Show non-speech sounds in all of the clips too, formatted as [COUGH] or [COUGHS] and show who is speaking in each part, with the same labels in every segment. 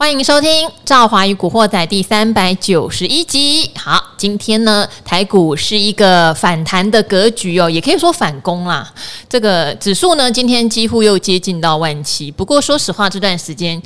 Speaker 1: 欢迎收听《赵华与古惑仔》第三百九十一集。好，今天呢，台股是一个反弹的格局哦，也可以说反攻啦。这个指数呢，今天几乎又接近到万七。不过说实话，这段时间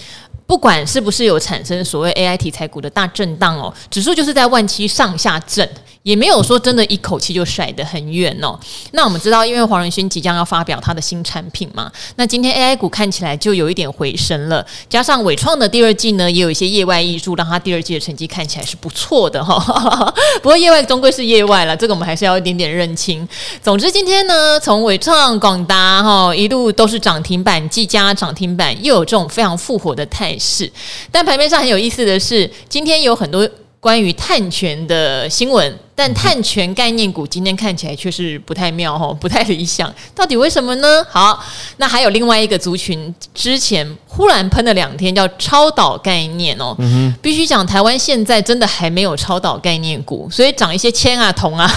Speaker 1: 不管是不是有产生所谓 AI 题材股的大震荡哦，指数就是在万七上下震。也没有说真的一口气就甩得很远哦。那我们知道，因为黄仁勋即将要发表他的新产品嘛，那今天 AI 股看起来就有一点回升了。加上纬创的第二季呢，也有一些业外挹注，让他第二季的成绩看起来是不错的哈。[LAUGHS] 不过业外终归是业外了，这个我们还是要一点点认清。总之今天呢，从纬创、广达哈一路都是涨停板，技嘉涨停板，又有这种非常复活的态势。但盘面上很有意思的是，今天有很多。关于碳权的新闻，但碳权概念股今天看起来却是不太妙哦，[LAUGHS] 不太理想。到底为什么呢？好，那还有另外一个族群，之前忽然喷了两天，叫超导概念哦。嗯，必须讲，台湾现在真的还没有超导概念股，所以涨一些铅啊、铜啊。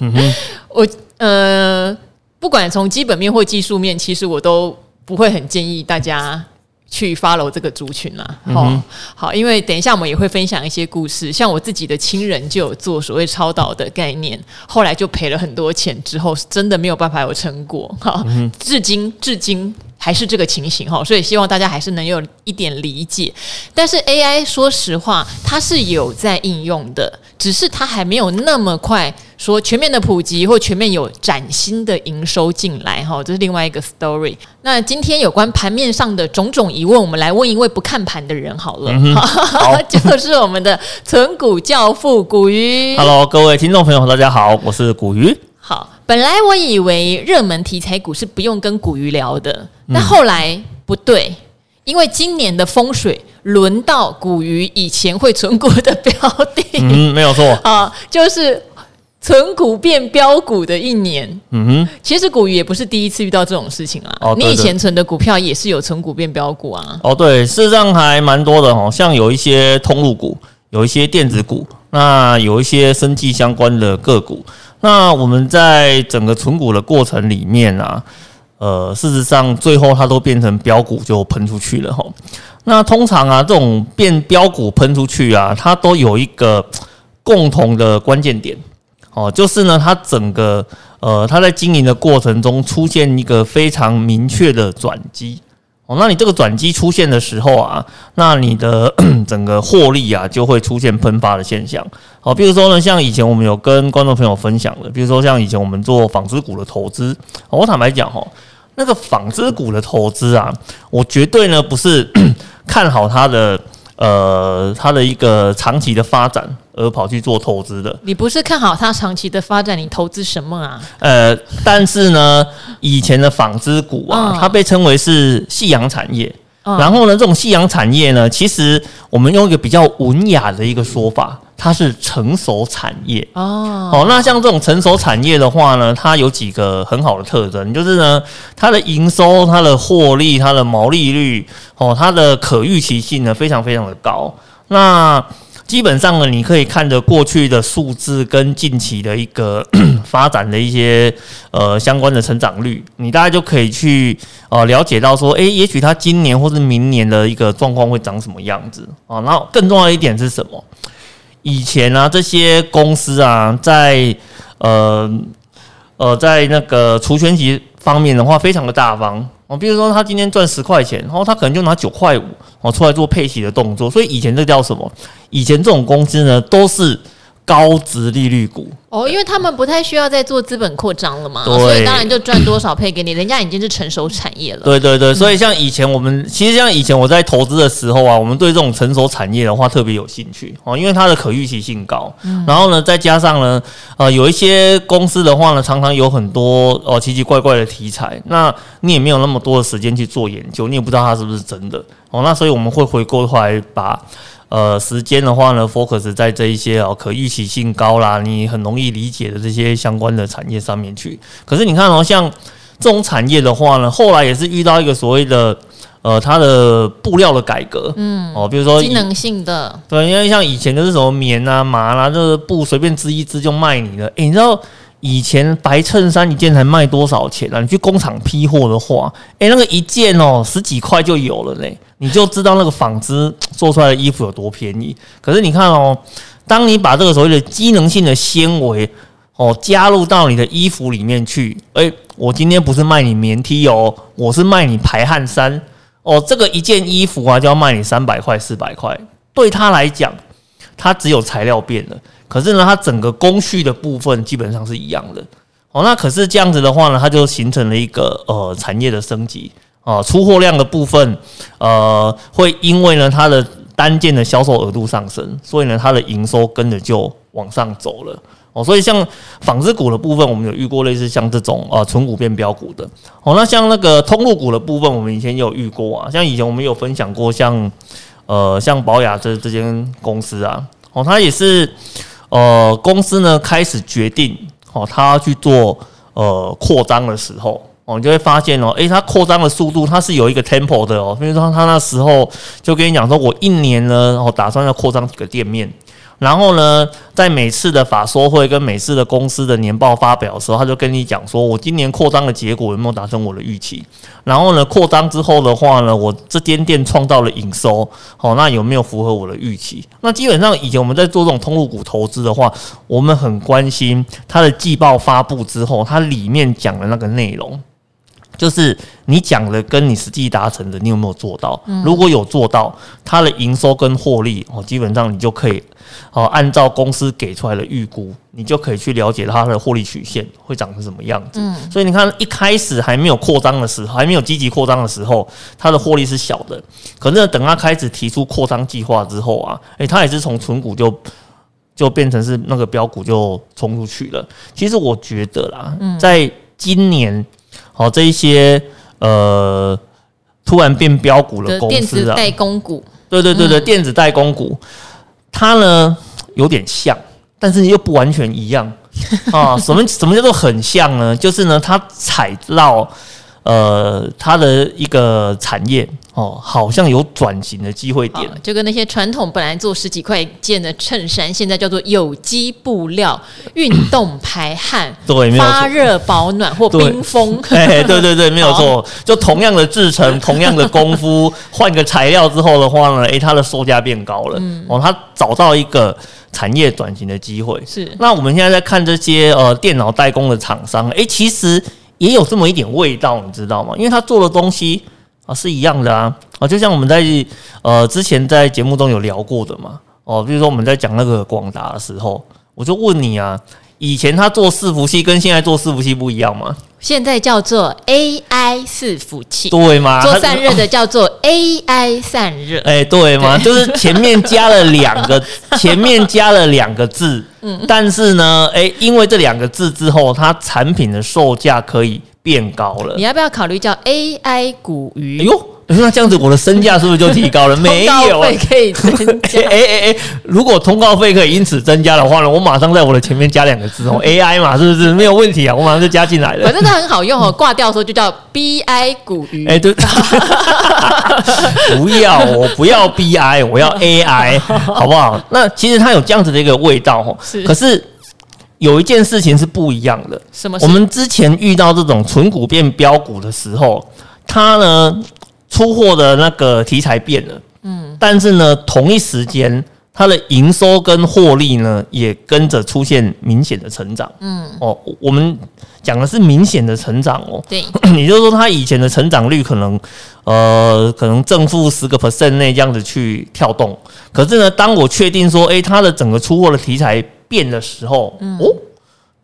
Speaker 1: 嗯，[LAUGHS] 我呃，不管从基本面或技术面，其实我都不会很建议大家。去 follow 这个族群啦，好、嗯哼，好，因为等一下我们也会分享一些故事，像我自己的亲人就有做所谓超导的概念，后来就赔了很多钱，之后是真的没有办法有成果，[LAUGHS] 哈、嗯，至今至今还是这个情形哈，所以希望大家还是能有一点理解。但是 AI 说实话，它是有在应用的，只是它还没有那么快。说全面的普及或全面有崭新的营收进来哈，这是另外一个 story。那今天有关盘面上的种种疑问，我们来问一位不看盘的人好了，嗯、[LAUGHS] 好，就是我们的存股教父古鱼。
Speaker 2: Hello，各位听众朋友，大家好，我是古鱼。
Speaker 1: 好，本来我以为热门题材股是不用跟古鱼聊的，但后来不对，因为今年的风水轮到古鱼以前会存股的标的，
Speaker 2: 嗯，没有错 [LAUGHS]
Speaker 1: 啊，就是。存股变标股的一年，嗯哼，其实股鱼也不是第一次遇到这种事情啦。哦，你以前存的股票也是有存股变标股啊。
Speaker 2: 哦，对，事实上还蛮多的哦，像有一些通路股，有一些电子股，那有一些生技相关的个股。那我们在整个存股的过程里面啊，呃，事实上最后它都变成标股就喷出去了哈。那通常啊，这种变标股喷出去啊，它都有一个共同的关键点。哦，就是呢，它整个呃，它在经营的过程中出现一个非常明确的转机。哦，那你这个转机出现的时候啊，那你的 [CLEARS THROAT] 整个获利啊就会出现喷发的现象。好，比如说呢，像以前我们有跟观众朋友分享的，比如说像以前我们做纺织股的投资，我坦白讲哈，那个纺织股的投资啊，我绝对呢不是 [CLEARS THROAT] 看好它的。呃，它的一个长期的发展而跑去做投资的，
Speaker 1: 你不是看好它长期的发展，你投资什么啊？
Speaker 2: 呃，但是呢，以前的纺织股啊，它被称为是夕阳产业。然后呢，这种夕阳产业呢，其实我们用一个比较文雅的一个说法。它是成熟产业哦，哦，那像这种成熟产业的话呢，它有几个很好的特征，就是呢，它的营收、它的获利、它的毛利率，哦，它的可预期性呢，非常非常的高。那基本上呢，你可以看着过去的数字跟近期的一个 [CLEARS THROAT] 发展的一些呃相关的成长率，你大概就可以去呃了解到说，诶，也许它今年或是明年的一个状况会长什么样子啊？然后更重要的一点是什么？以前啊，这些公司啊，在呃呃，在那个除权息方面的话，非常的大方哦。比如说，他今天赚十块钱，然后他可能就拿九块五哦出来做配息的动作。所以以前这叫什么？以前这种工资呢，都是高值利率股。
Speaker 1: 哦，因为他们不太需要再做资本扩张了嘛，对所以当然就赚多少配给你，人家已经是成熟产业了。
Speaker 2: 对对对，所以像以前我们，其实像以前我在投资的时候啊，我们对这种成熟产业的话特别有兴趣哦，因为它的可预期性高。嗯、然后呢，再加上呢，呃，有一些公司的话呢，常常有很多哦奇奇怪怪的题材，那你也没有那么多的时间去做研究，你也不知道它是不是真的哦。那所以我们会回过头来把。呃，时间的话呢，focus 在这一些哦，可预期性高啦，你很容易理解的这些相关的产业上面去。可是你看哦，像这种产业的话呢，后来也是遇到一个所谓的呃，它的布料的改革，嗯，哦，比如说
Speaker 1: 机能性的，
Speaker 2: 对，因为像以前就是什么棉啊、麻啦、啊，这个布随便织一织就卖你了。诶，你知道以前白衬衫一件才卖多少钱啊？你去工厂批货的话，诶，那个一件哦十几块就有了嘞。你就知道那个纺织 [TSK] 做出来的衣服有多便宜。可是你看哦，当你把这个所谓的机能性的纤维哦加入到你的衣服里面去，诶、我今天不是卖你棉 T 哦，我是卖你排汗衫哦。这个一件衣服啊，就要卖你三百块、四百块。对他来讲，他只有材料变了，可是呢，它整个工序的部分基本上是一样的。哦，那可是这样子的话呢，它就形成了一个呃产业的升级啊，出货量的部分呃会因为呢它的单件的销售额度上升，所以呢它的营收跟着就往上走了哦。所以像纺织股的部分，我们有遇过类似像这种啊纯股变标股的哦。那像那个通路股的部分，我们以前也有遇过啊，像以前我们有分享过像呃像宝雅这这间公司啊，哦，它也是呃公司呢开始决定。哦，他要去做呃扩张的时候，哦，你就会发现哦，诶，它扩张的速度它是有一个 tempo 的哦，比如说他那时候就跟你讲说，我一年呢，哦，打算要扩张几个店面。然后呢，在每次的法说会跟每次的公司的年报发表的时候，他就跟你讲说，我今年扩张的结果有没有达成我的预期？然后呢，扩张之后的话呢，我这间店创造了营收，好，那有没有符合我的预期？那基本上以前我们在做这种通路股投资的话，我们很关心它的季报发布之后，它里面讲的那个内容。就是你讲的跟你实际达成的，你有没有做到？如果有做到，它的营收跟获利哦，基本上你就可以哦，按照公司给出来的预估，你就可以去了解它的获利曲线会长成什么样子。所以你看，一开始还没有扩张的时候，还没有积极扩张的时候，它的获利是小的。可是，等它开始提出扩张计划之后啊，诶，它也是从存股就就变成是那个标股就冲出去了。其实我觉得啦，在今年。好，这一些呃，突然变标股的公司啊，电子
Speaker 1: 代工股，
Speaker 2: 对对对对，电子代工股，它呢有点像，但是又不完全一样 [LAUGHS] 啊。什么什么叫做很像呢？就是呢，它踩到。呃，它的一个产业哦，好像有转型的机会点，
Speaker 1: 就跟那些传统本来做十几块件的衬衫，现在叫做有机布料，运动排汗，[COUGHS]
Speaker 2: 对，
Speaker 1: 发热保暖或冰封，[LAUGHS]
Speaker 2: 哎对对对，没有错，[LAUGHS] 就同样的制成，[LAUGHS] 同样的功夫，换个材料之后的话呢，诶，它的售价变高了，嗯、哦，它找到一个产业转型的机会。是，那我们现在在看这些呃电脑代工的厂商，诶，其实。也有这么一点味道，你知道吗？因为他做的东西啊是一样的啊啊，就像我们在呃之前在节目中有聊过的嘛哦，比如说我们在讲那个广达的时候，我就问你啊，以前他做伺服器跟现在做伺服器不一样吗？
Speaker 1: 现在叫做 AI 伺服器，
Speaker 2: 对吗？
Speaker 1: 做散热的叫做 AI 散热，
Speaker 2: 哎、欸，对吗？对就是前面加了两个，[LAUGHS] 前面加了两个字，嗯，但是呢，哎、欸，因为这两个字之后，它产品的售价可以变高了。
Speaker 1: 你要不要考虑叫 AI 股鱼？
Speaker 2: 哎呦！[LAUGHS] 那这样子，我的身价是不是就提高了？[LAUGHS] 没有，
Speaker 1: 费可以增加。[LAUGHS]
Speaker 2: 哎哎哎，如果通告费可以因此增加的话呢，我马上在我的前面加两个字哦，AI 嘛，是不是没有问题啊？我马上就加进来了。
Speaker 1: 反正它很好用哦，挂掉的时候就叫 BI 股鱼。
Speaker 2: 哎，对，不要，我不要 BI，我要 AI，好不好？那其实它有这样子的一个味道哦。是。可是有一件事情是不一样的。什么？我们之前遇到这种纯股变标股的时候，它呢？出货的那个题材变了，嗯，但是呢，同一时间它的营收跟获利呢也跟着出现明显的成长，嗯，哦，我们讲的是明显的成长哦，对，[COUGHS] 也就是说它以前的成长率可能呃可能正负十个 percent 内这样子去跳动，可是呢，当我确定说，诶，它的整个出货的题材变的时候，嗯、哦。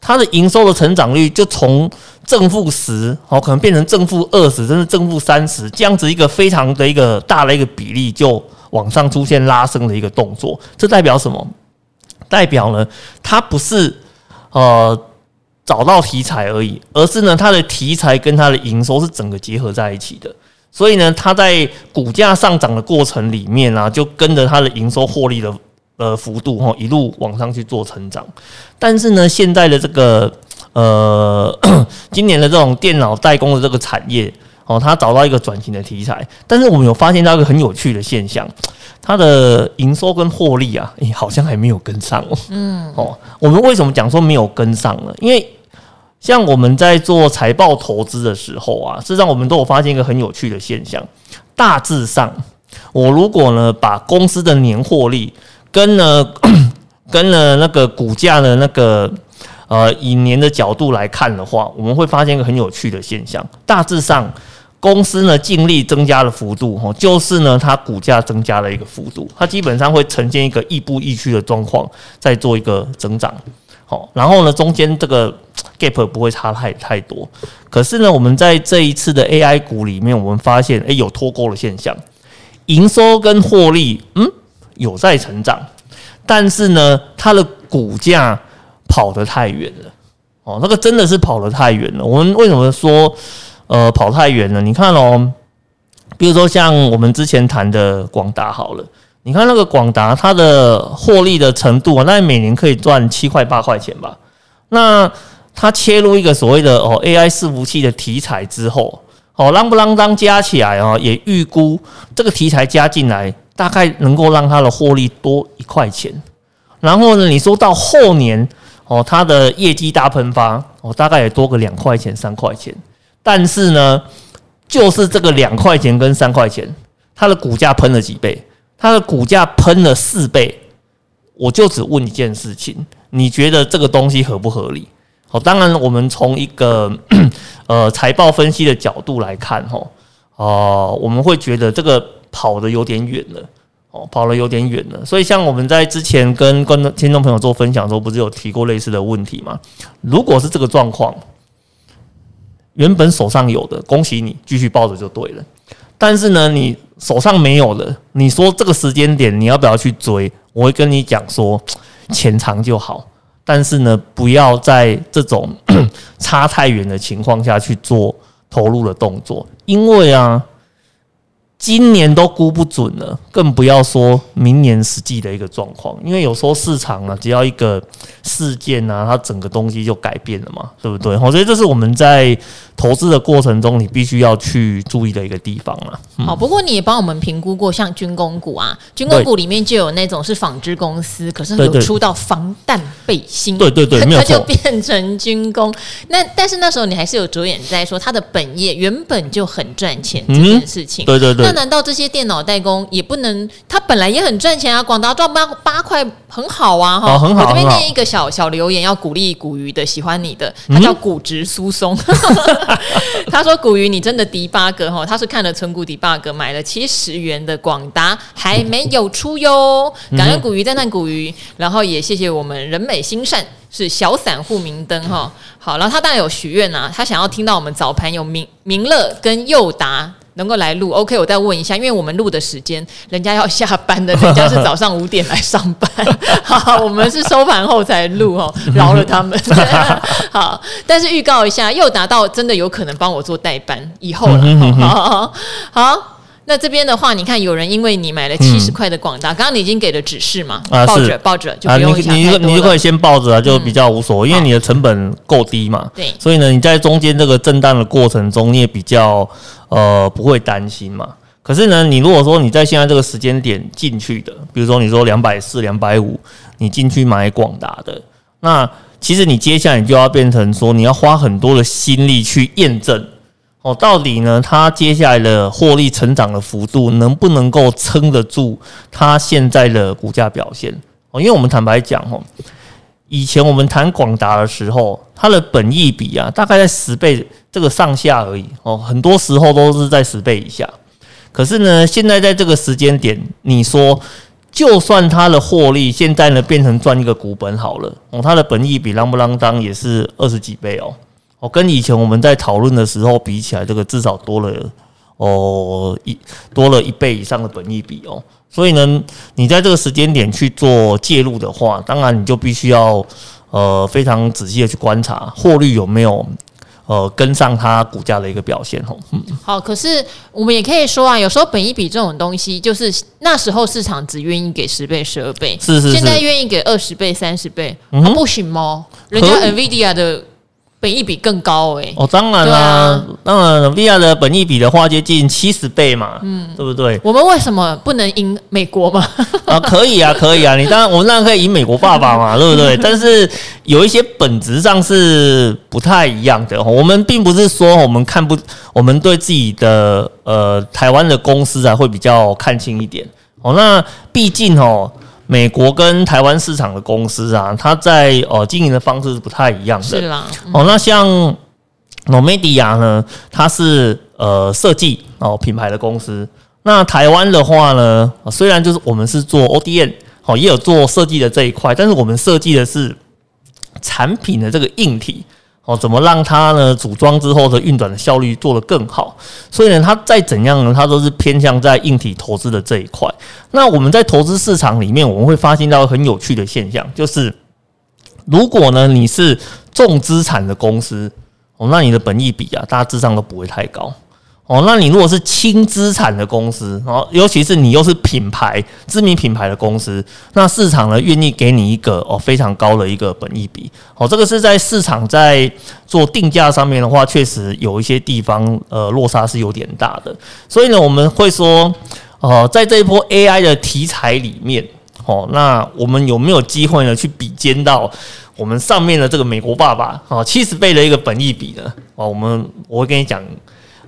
Speaker 2: 它的营收的成长率就从正负十，哦，可能变成正负二十，甚至正负三十，这样子一个非常的一个大的一个比例，就往上出现拉升的一个动作。这代表什么？代表呢，它不是呃找到题材而已，而是呢，它的题材跟它的营收是整个结合在一起的。所以呢，它在股价上涨的过程里面啊，就跟着它的营收获利的。呃，幅度哈一路往上去做成长，但是呢，现在的这个呃，[CLEARS THROAT] 今年的这种电脑代工的这个产业哦，它找到一个转型的题材，但是我们有发现到一个很有趣的现象，它的营收跟获利啊，诶，好像还没有跟上哦。嗯，哦，我们为什么讲说没有跟上呢？因为像我们在做财报投资的时候啊，事实上我们都有发现一个很有趣的现象，大致上。我如果呢把公司的年获利跟呢 [COUGHS] 跟了那个股价的那个呃以年的角度来看的话，我们会发现一个很有趣的现象。大致上，公司呢净利增加的幅度，哈，就是呢它股价增加了一个幅度，它基本上会呈现一个亦步亦趋的状况，在做一个增长。好，然后呢，中间这个 [TSK] gap 不会差太太多。可是呢，我们在这一次的 AI 股里面，我们发现，诶，有脱钩的现象，营收跟获利，嗯，有在成长，但是呢，它的股价跑得太远了。哦，那个真的是跑得太远了。我们为什么说，呃，跑太远了？你看哦，比如说像我们之前谈的广达好了。你看那个广达，它的获利的程度啊，那每年可以赚七块八块钱吧？那它切入一个所谓的哦 AI 伺服器的题材之后，哦啷不啷当加起来啊，也预估这个题材加进来，大概能够让它的获利多一块钱。然后呢，你说到后年哦，它的业绩大喷发哦，大概也多个两块钱三块钱。但是呢，就是这个两块钱跟三块钱，它的股价喷了几倍？它的股价喷了四倍，我就只问一件事情：你觉得这个东西合不合理？好，当然我们从一个 [CLEARS THROAT] 呃财报分析的角度来看，吼，哦，我们会觉得这个跑得有点远了，哦，跑得有点远了。所以，像我们在之前跟观众、听众朋友做分享的时候，不是有提过类似的问题吗？如果是这个状况，原本手上有的，恭喜你，继续抱着就对了。但是呢，你手上没有了，你说这个时间点你要不要去追？我会跟你讲说，潜藏就好。但是呢，不要在这种 [CLEARS THROAT] 差太远的情况下去做投入的动作，因为啊。今年都估不准了，更不要说明年实际的一个状况。因为有时候市场啊，只要一个事件啊，它整个东西就改变了嘛，对不对？我觉得这是我们在投资的过程中，你必须要去注意的一个地方啊。
Speaker 1: 嗯、好，不过你也帮我们评估过，像军工股啊，军工股里面就有那种是纺织公司，可是有出到防弹背心，
Speaker 2: 对对对，
Speaker 1: 它就变成军工。那但是那时候你还是有着眼在说，它的本业原本就很赚钱这件事情。
Speaker 2: 嗯、对对对。
Speaker 1: 那难道这些电脑代工也不能？它本来也很赚钱啊，广达赚八八块很好啊，哈、哦，
Speaker 2: 很好。
Speaker 1: 我这边念一个小小留言，要鼓励股鱼的，喜欢你的，他叫骨质疏松。嗯、[LAUGHS] 他说古鱼你真的 debug 哈，他是看了存股 debug 买了七十元的广达还没有出哟，感恩古鱼赞叹古鱼，然后也谢谢我们人美心善是小散户明灯哈，好，然后他当然有许愿呐，他想要听到我们早盘有明明乐跟佑达。能够来录，OK，我再问一下，因为我们录的时间，人家要下班的，人家是早上五点来上班，[LAUGHS] 好，我们是收盘后才录哦，[LAUGHS] 饶了他们。[LAUGHS] 好，但是预告一下，又达到真的有可能帮我做代班，以后了，好好好。好那这边的话，你看有人因为你买了七十块的广达，刚刚、嗯、你已经给了指示嘛？啊，抱着抱着就不用。啊，你你你就可以
Speaker 2: 先抱着啊，就比较无所谓，嗯、因为你的成本够低嘛。
Speaker 1: 对，
Speaker 2: 所以呢，你在中间这个震荡的过程中，你也比较呃不会担心嘛。可是呢，你如果说你在现在这个时间点进去的，比如说你说两百四、两百五，你进去买广达的，那其实你接下来你就要变成说，你要花很多的心力去验证。哦，到底呢？它接下来的获利成长的幅度能不能够撑得住它现在的股价表现？哦，因为我们坦白讲，哦，以前我们谈广达的时候，它的本益比啊，大概在十倍这个上下而已。哦，很多时候都是在十倍以下。可是呢，现在在这个时间点，你说，就算它的获利现在呢变成赚一个股本好了，哦，它的本益比啷不啷当也是二十几倍哦。哦，跟以前我们在讨论的时候比起来，这个至少多了哦一多了一倍以上的本益比哦。所以呢，你在这个时间点去做介入的话，当然你就必须要呃非常仔细的去观察获利有没有呃跟上它股价的一个表现哦。嗯，
Speaker 1: 好，可是我们也可以说啊，有时候本益比这种东西，就是那时候市场只愿意给十倍、十二倍，
Speaker 2: 是是是，
Speaker 1: 现在愿意给二十倍、三十倍，
Speaker 2: 嗯，
Speaker 1: 啊，不行吗？人家 NVIDIA 的。本益比更高哎、欸！
Speaker 2: 哦，当然啦、啊，当然，NVIDIA 的本益比的话接近七十倍嘛，嗯，对不对？
Speaker 1: 我们为什么不能赢美国嘛？
Speaker 2: 啊，可以啊，[LAUGHS] 可以啊，你当然，我们当然可以赢美国爸爸嘛，[LAUGHS] 对不对？但是有一些本质上是不太一样的。我们并不是说我们看不，我们对自己的呃台湾的公司啊会比较看轻一点。哦，那毕竟哦。美国跟台湾市场的公司啊，它在呃经营的方式是不太一样的。
Speaker 1: 是啦，嗯、
Speaker 2: 哦，那像 NOMEDIA 呢，它是呃设计哦品牌的公司。那台湾的话呢，虽然就是我们是做 ODM，哦也有做设计的这一块，但是我们设计的是产品的这个硬体。哦，怎么让它呢？组装之后的运转的效率做得更好？所以呢，它再怎样呢，它都是偏向在硬体投资的这一块。那我们在投资市场里面，我们会发现到很有趣的现象，就是如果呢你是重资产的公司，哦，那你的本益比啊，大致上都不会太高。哦，那你如果是轻资产的公司，哦，尤其是你又是品牌知名品牌的公司，那市场呢愿意给你一个哦非常高的一个本益比，哦，这个是在市场在做定价上面的话，确实有一些地方呃落差是有点大的，所以呢我们会说，呃，在这一波 AI 的题材里面，哦，那我们有没有机会呢去比肩到我们上面的这个美国爸爸哦七十倍的一个本益比呢？哦，我们我会跟你讲。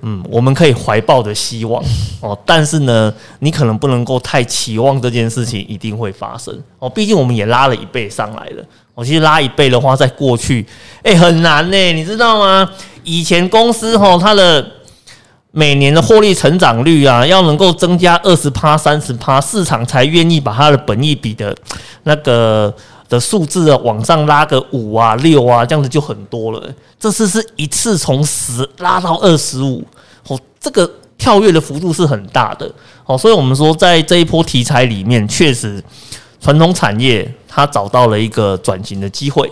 Speaker 2: 嗯，我们可以怀抱着希望哦，但是呢，你可能不能够太期望这件事情一定会发生哦。毕竟我们也拉了一倍上来了。我其实拉一倍的话，在过去，诶，很难呢，你知道吗？以前公司哈，它的每年的获利成长率啊，要能够增加二十趴、三十趴，市场才愿意把它的本益比的那个的数字啊往上拉个五啊、六啊，这样子就很多了。这次是一次从十拉到二十五，这个跳跃的幅度是很大的，哦，所以我们说在这一波题材里面，确实传统产业它找到了一个转型的机会，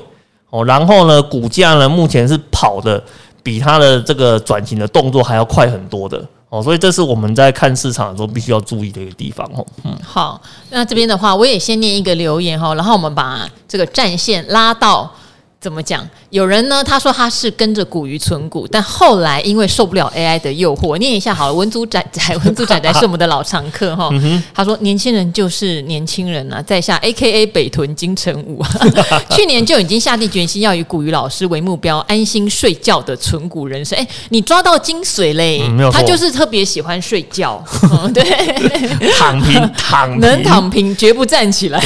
Speaker 2: 哦，然后呢，股价呢目前是跑的比它的这个转型的动作还要快很多的，哦，所以这是我们在看市场的时候必须要注意的一个地方，哦，嗯，
Speaker 1: 好，那这边的话，我也先念一个留言哈，然后我们把这个战线拉到。怎么讲？有人呢，他说他是跟着古鱼存股，但后来因为受不了 AI 的诱惑，念一下好了。文祖仔仔，文祖仔仔是我们的老常客哈。他说：“年轻人就是年轻人啊，在下 AKA 北屯金城武，[LAUGHS] 去年就已经下定决心要以古鱼老师为目标，安心睡觉的存股人生。哎，你抓到精髓嘞！嗯、他就是特别喜欢睡觉，嗯、[LAUGHS] 对，
Speaker 2: 躺平，[LAUGHS] 躺平，
Speaker 1: 能躺平绝不站起来。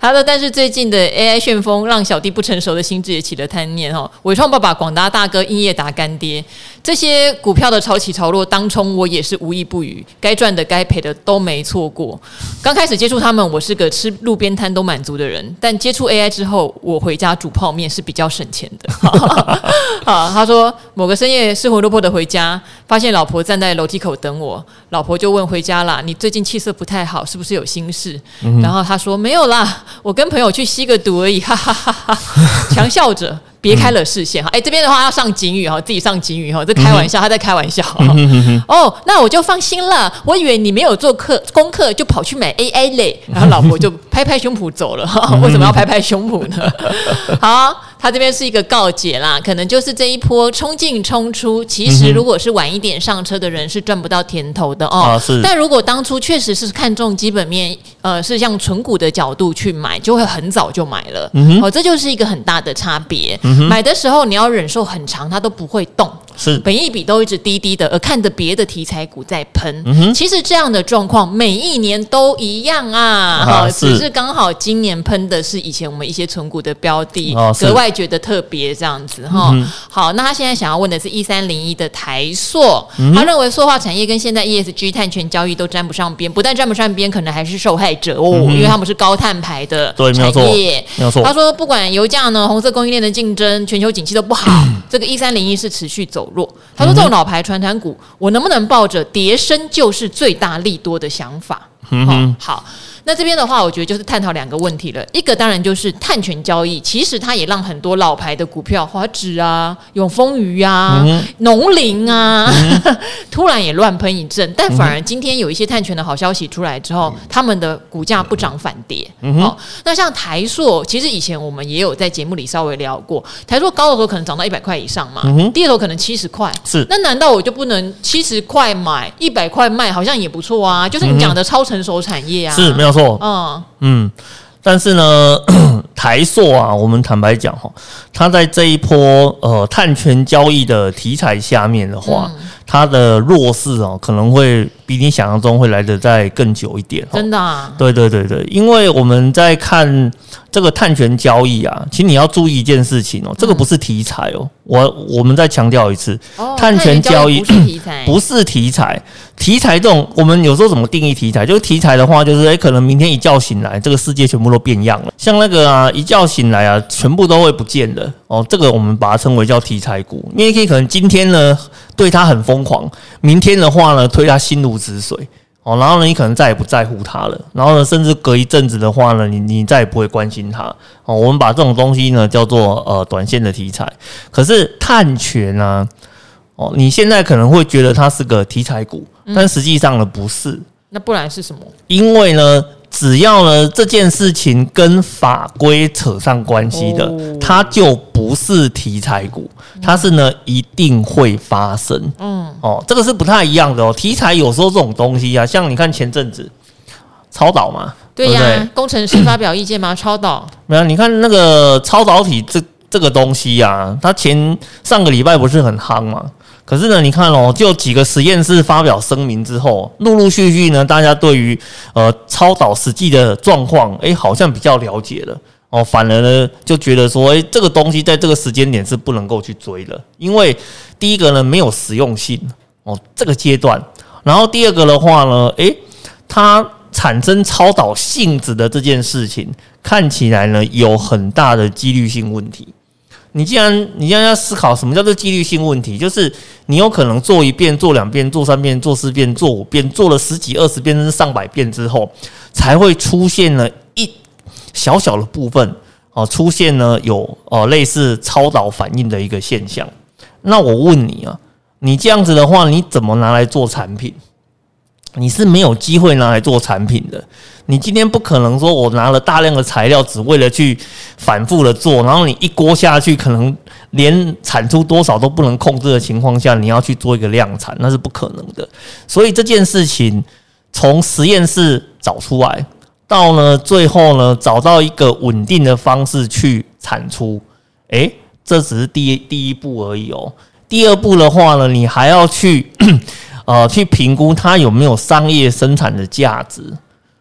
Speaker 1: 他说，但是最近的 AI 旋风让小。不成熟的心智也起了贪念哈，伟创爸爸、广达大哥、英业达干爹，这些股票的潮起潮落，当冲我也是无一不语，该赚的该赔的都没错过。刚开始接触他们，我是个吃路边摊都满足的人，但接触 AI 之后，我回家煮泡面是比较省钱的。好，他说某个深夜失魂落魄的回家，发现老婆站在楼梯口等我，老婆就问回家啦，你最近气色不太好，是不是有心事？嗯、然后他说没有啦，我跟朋友去吸个毒而已，哈哈哈哈。强笑着别开了视线哈，哎、嗯欸，这边的话要上警语哈，自己上警语哈，这开玩笑，他在开玩笑。哦，那我就放心了，我以为你没有做课功课就跑去买 AI 类，然后老婆就拍拍胸脯走了，为什么要拍拍胸脯呢？[LAUGHS] 好。他这边是一个告解啦，可能就是这一波冲进冲出，其实如果是晚一点上车的人是赚不到甜头的哦。啊、但如果当初确实是看中基本面，呃，是像存股的角度去买，就会很早就买了。嗯、哦，这就是一个很大的差别。嗯、买的时候你要忍受很长，它都不会动。是，本一笔都一直低低的，而看着别的题材股在喷。嗯、其实这样的状况每一年都一样啊，啊只是刚好今年喷的是以前我们一些存股的标的，哦、格外。觉得特别这样子哈，嗯、好，那他现在想要问的是一三零一的台塑，嗯、他认为塑化产业跟现在 ESG 碳权交易都沾不上边，不但沾不上边，可能还是受害者哦，嗯、因为他们是高碳排的产业。没错，他说不管油价呢，红色供应链的竞争，全球景气都不好，嗯、这个一三零一是持续走弱。他说这种老牌传产股，我能不能抱着叠升就是最大利多的想法？好。那这边的话，我觉得就是探讨两个问题了。一个当然就是碳权交易，其实它也让很多老牌的股票，华指啊、永丰余啊、农林、嗯、啊，嗯、[LAUGHS] 突然也乱喷一阵。但反而今天有一些碳权的好消息出来之后，他、嗯、们的股价不涨反跌。嗯、好，那像台塑，其实以前我们也有在节目里稍微聊过，台塑高的时候可能涨到一百块以上嘛，嗯、低的时候可能七十块。是，那难道我就不能七十块买，一百块卖，好像也不错啊？就是你讲的超成熟产业啊，
Speaker 2: 是没有错。嗯嗯，但是呢，[CLEARS THROAT] 台塑啊，我们坦白讲哈，它在这一波呃碳权交易的题材下面的话，嗯、它的弱势哦可能会比你想象中会来得再更久一点。
Speaker 1: 真的、啊？
Speaker 2: 对对对对，因为我们在看。这个碳权交易啊，其实你要注意一件事情哦，这个不是题材哦。我我们再强调一次，碳权交易不是题材，不是题材。题材这种，我们有时候怎么定义题材？就是题材的话，就是诶，可能明天一觉醒来，这个世界全部都变样了。像那个啊，一觉醒来啊，全部都会不见的哦。这个我们把它称为叫题材股，因为可以可能今天呢对它很疯狂，明天的话呢推它心如止水。哦，然后呢，你可能再也不在乎它了。然后呢，甚至隔一阵子的话呢，你你再也不会关心它。哦，我们把这种东西呢叫做呃短线的题材。可是碳权呢，哦，你现在可能会觉得它是个题材股，但实际上呢不是。嗯，
Speaker 1: 那不然是什么？
Speaker 2: 因为呢。只要呢这件事情跟法规扯上关系的，哦，它就不是题材股，它是呢一定会发生。嗯，哦，这个是不太一样的哦。题材有时候这种东西啊，像你看前阵子超导嘛，
Speaker 1: 对呀，工程师发表意见吗？[CLEARS THROAT] 超导
Speaker 2: 没有，你看那个超导体这这个东西啊，它前上个礼拜不是很夯吗？可是呢，你看哦，就几个实验室发表声明之后，陆陆续续呢，大家对于呃超导实际的状况，诶，好像比较了解了哦。反而呢，就觉得说，诶，这个东西在这个时间点是不能够去追的，因为第一个呢没有实用性哦，这个阶段。然后第二个的话呢，诶，它产生超导性质的这件事情，看起来呢有很大的几率性问题。你既然你既然要思考什么叫做纪律性问题，就是你有可能做一遍、做两遍、做三遍、做四遍、做五遍，做了十几、二十遍甚至上百遍之后，才会出现了一小小的部分哦，出现了有哦类似超导反应的一个现象。那我问你啊，你这样子的话，你怎么拿来做产品？你是没有机会拿来做产品的。你今天不可能说，我拿了大量的材料，只为了去反复的做，然后你一锅下去，可能连产出多少都不能控制的情况下，你要去做一个量产，那是不可能的。所以这件事情从实验室找出来，到呢最后呢找到一个稳定的方式去产出，诶，这只是第一第一步而已哦。第二步的话呢，你还要去。呃，去评估它有没有商业生产的价值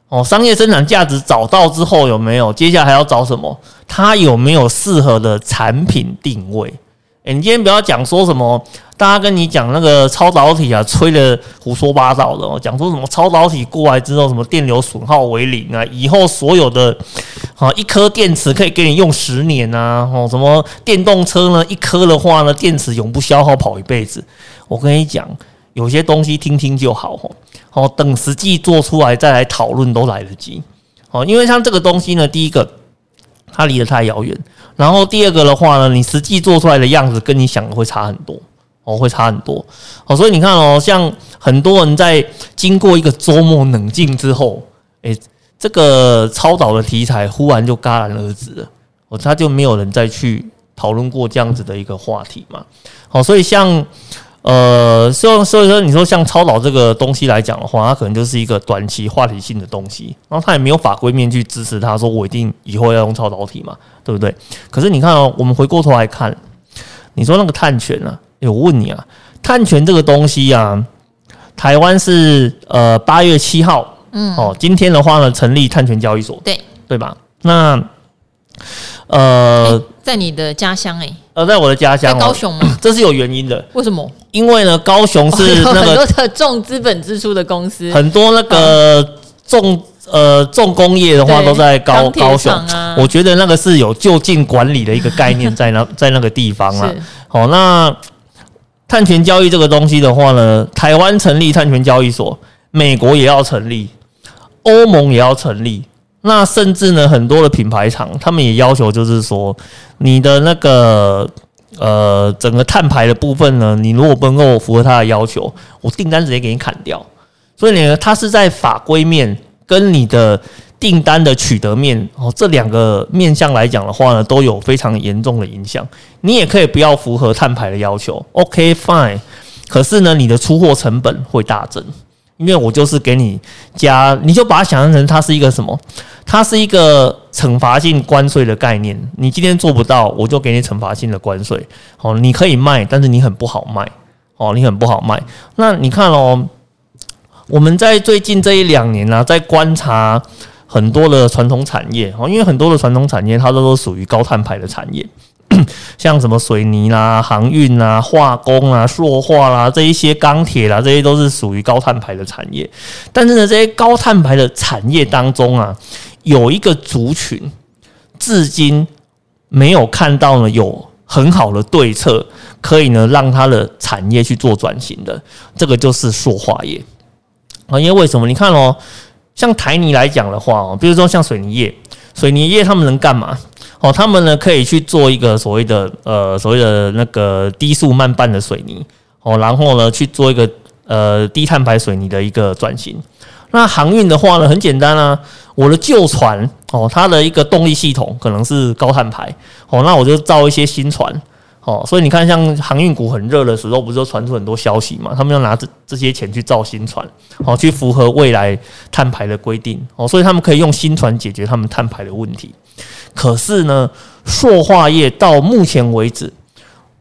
Speaker 2: 哦。商业生产价值找到之后有没有？接下来还要找什么？它有没有适合的产品定位？诶，你今天不要讲说什么，大家跟你讲那个超导体啊，吹的胡说八道的哦。讲说什么超导体过来之后，什么电流损耗为零啊？以后所有的啊，一颗电池可以给你用十年啊？哦，什么电动车呢？一颗的话呢，电池永不消耗，跑一辈子。我跟你讲。有些东西听听就好哦，等实际做出来再来讨论都来得及。哦，因为像这个东西呢，第一个它离得太遥远，然后第二个的话呢，你实际做出来的样子跟你想的会差很多，哦，会差很多。好，所以你看哦，像很多人在经过一个周末冷静之后，诶，这个超导的题材忽然就戛然而止了，哦，他就没有人再去讨论过这样子的一个话题嘛。好，所以像。呃，所以所以说，你说像超导这个东西来讲的话，它可能就是一个短期话题性的东西，然后它也没有法规面去支持它，说我一定以后要用超导体嘛，对不对？可是你看哦，我们回过头来看，你说那个碳权啊？欸，我问你啊，碳权这个东西啊，台湾是呃八月七号，嗯，哦，今天的话呢，成立碳权交易所，对对吧？那呃，
Speaker 1: 欸，在你的家乡哎。
Speaker 2: 呃，在我的家乡，
Speaker 1: 在高雄吗？[CLEARS THROAT]
Speaker 2: 这是有原因的。
Speaker 1: 为什么？
Speaker 2: 因为呢，高雄是那个很
Speaker 1: 多的重资本支出的公司，
Speaker 2: 很多那个重呃重工业的话都在高高雄。我觉得那个是有就近管理的一个概念在那 [LAUGHS] 在那个地方啊。好，那碳权交易这个东西的话呢，台湾成立碳权交易所，美国也要成立，欧盟也要成立。那甚至呢，很多的品牌厂他们也要求，就是说你的那个呃整个碳排的部分呢，你如果不能够符合他的要求，我订单直接给你砍掉。所以呢，它是在法规面跟你的订单的取得面哦这两个面向来讲的话呢，都有非常严重的影响。你也可以不要符合碳排的要求，OK fine。可是呢，你的出货成本会大增。因为我就是给你加，你就把它想象成它是一个什么？它是一个惩罚性关税的概念。你今天做不到，我就给你惩罚性的关税。哦，你可以卖，但是你很不好卖。哦，你很不好卖。那你看哦，我们在最近这一两年呢、在观察很多的传统产业。哦，因为很多的传统产业，它都都属于高碳排的产业。像什么水泥啦、航运啦、化工啦、塑化啦，这一些钢铁啦，这些都是属于高碳排的产业。但是呢，这些高碳排的产业当中啊，有一个族群，至今没有看到呢有很好的对策，可以呢让它的产业去做转型的。这个就是塑化业啊。因为为什么？你看哦，像台泥来讲的话哦，比如说像水泥业，水泥业他们能干嘛？哦，他们呢可以去做一个所谓的呃所谓的那个低速慢拌的水泥哦，然后呢去做一个呃低碳排水泥的一个转型。那航运的话呢，很简单啊，我的旧船哦，它的一个动力系统可能是高碳排哦，那我就造一些新船哦。所以你看，像航运股很热的时候，不是都传出很多消息嘛？他们要拿这这些钱去造新船哦，去符合未来碳排的规定哦，所以他们可以用新船解决他们碳排的问题。可是呢，塑化业到目前为止，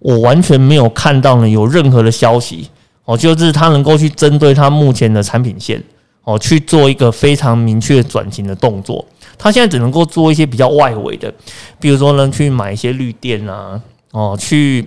Speaker 2: 我完全没有看到呢有任何的消息哦，就是它能够去针对它目前的产品线哦去做一个非常明确转型的动作。它现在只能够做一些比较外围的，比如说呢去买一些绿电啊，哦去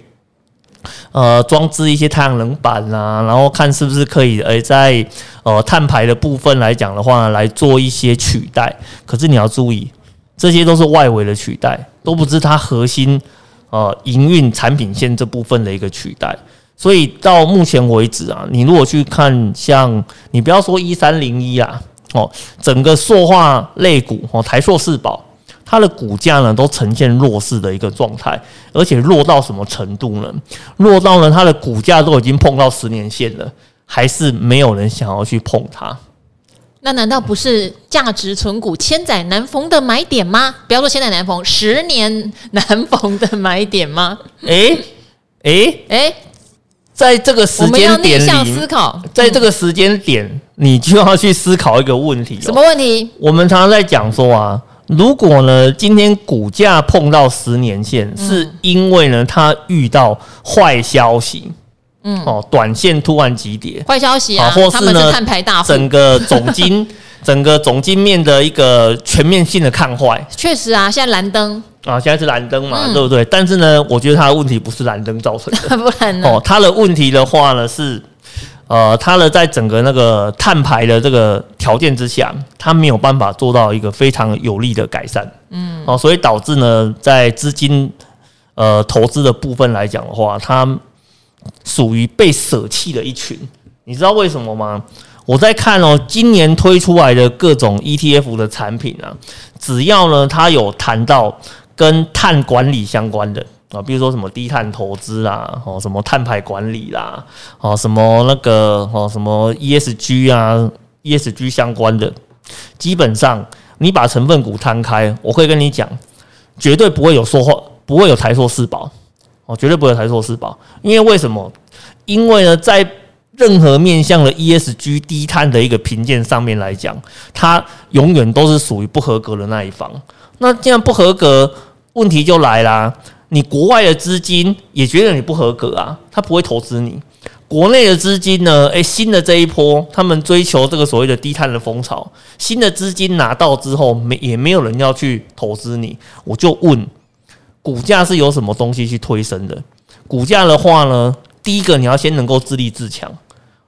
Speaker 2: 呃装置一些太阳能板啊，然后看是不是可以诶在呃碳排的部分来讲的话来做一些取代。可是你要注意。这些都是外围的取代，都不是它核心呃营运产品线这部分的一个取代。所以到目前为止啊，你如果去看像你不要说一三零一啊，哦，整个塑化类股哦，台塑四宝，它的股价呢都呈现弱势的一个状态，而且弱到什么程度呢？弱到呢它的股价都已经碰到十年线了，还是没有人想要去碰它。
Speaker 1: 那难道不是价值存股千载难逢的买点吗？不要说千载难逢，十年难逢的买点吗？
Speaker 2: 诶诶诶，在这个时间点里，我们要逆向思考，在这个时间点，你就要去思考一个问题。
Speaker 1: 什么问题？
Speaker 2: 我们常常在讲说啊，如果呢，今天股价碰到十年线，是因为呢，它遇到坏消息。嗯哦，短线突然急跌，
Speaker 1: 坏消息啊，
Speaker 2: 或是呢，整个总金 [LAUGHS] 整个总金面的一个全面性的看坏。
Speaker 1: 确实啊，现在蓝灯
Speaker 2: 啊，现在是蓝灯嘛，嗯、对不对？但是呢，我觉得它的问题不是蓝灯造成的，[LAUGHS]
Speaker 1: 不然呢？
Speaker 2: 哦，它的问题的话呢是，呃，它的在整个那个碳排的这个条件之下，它没有办法做到一个非常有力的改善。嗯，哦，所以导致呢，在资金呃投资的部分来讲的话，它。属于被舍弃的一群，你知道为什么吗？我在看哦，今年推出来的各种 ETF 的产品啊，只要呢它有谈到跟碳管理相关的啊，比如说什么低碳投资啦，哦什么碳排管理啦，哦什么那个哦什么 ESG 啊，ESG 相关的，基本上你把成分股摊开，我会跟你讲，绝对不会有说话，不会有台塑四宝。哦，绝对不会台塑四宝，因为为什么？因为呢，在任何面向的 ESG 低碳的一个评鉴上面来讲，它永远都是属于不合格的那一方。那既然不合格，问题就来啦。你国外的资金也觉得你不合格啊，他不会投资你。国内的资金呢？诶，新的这一波，他们追求这个所谓的低碳的风潮，新的资金拿到之后，没也没有人要去投资你。我就问。股价是由什么东西去推升的？股价的话呢，第一个你要先能够自立自强，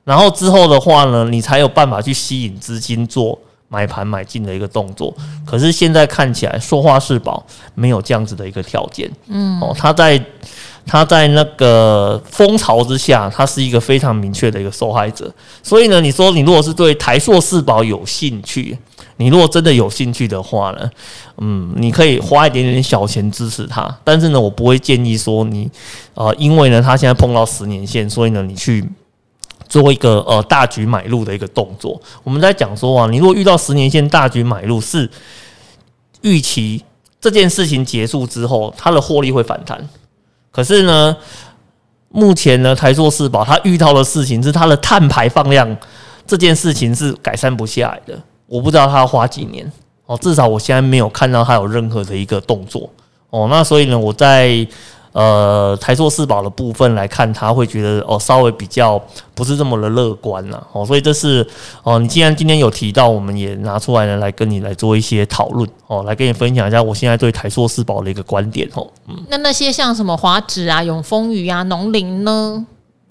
Speaker 2: 然后之后的话呢，你才有办法去吸引资金做买盘买进的一个动作。可是现在看起来，塑化是宝没有这样子的一个条件。嗯，哦，它在它在那个风潮之下，它是一个非常明确的一个受害者。所以呢，你说你如果是对台硕四宝有兴趣，你如果真的有兴趣的话呢，嗯，你可以花一点点小钱支持他。但是呢，我不会建议说你，呃，因为呢，他现在碰到十年线，所以呢，你去做一个呃大举买入的一个动作。我们在讲说啊，你如果遇到十年线大举买入，是预期这件事情结束之后，它的获利会反弹。可是呢，目前呢，台塑四宝它遇到的事情是它的碳排放量这件事情是改善不下来的。我不知道他要花几年哦，至少我现在没有看到他有任何的一个动作哦。那所以呢，我在呃台塑四宝的部分来看，他会觉得哦稍微比较不是这么的乐观了哦。所以这是哦，你既然今天有提到，我们也拿出来呢来跟你来做一些讨论哦，来跟你分享一下我现在对台塑四宝的一个观点哦。嗯，
Speaker 1: 那那些像什么华指啊、永丰余啊、农林呢？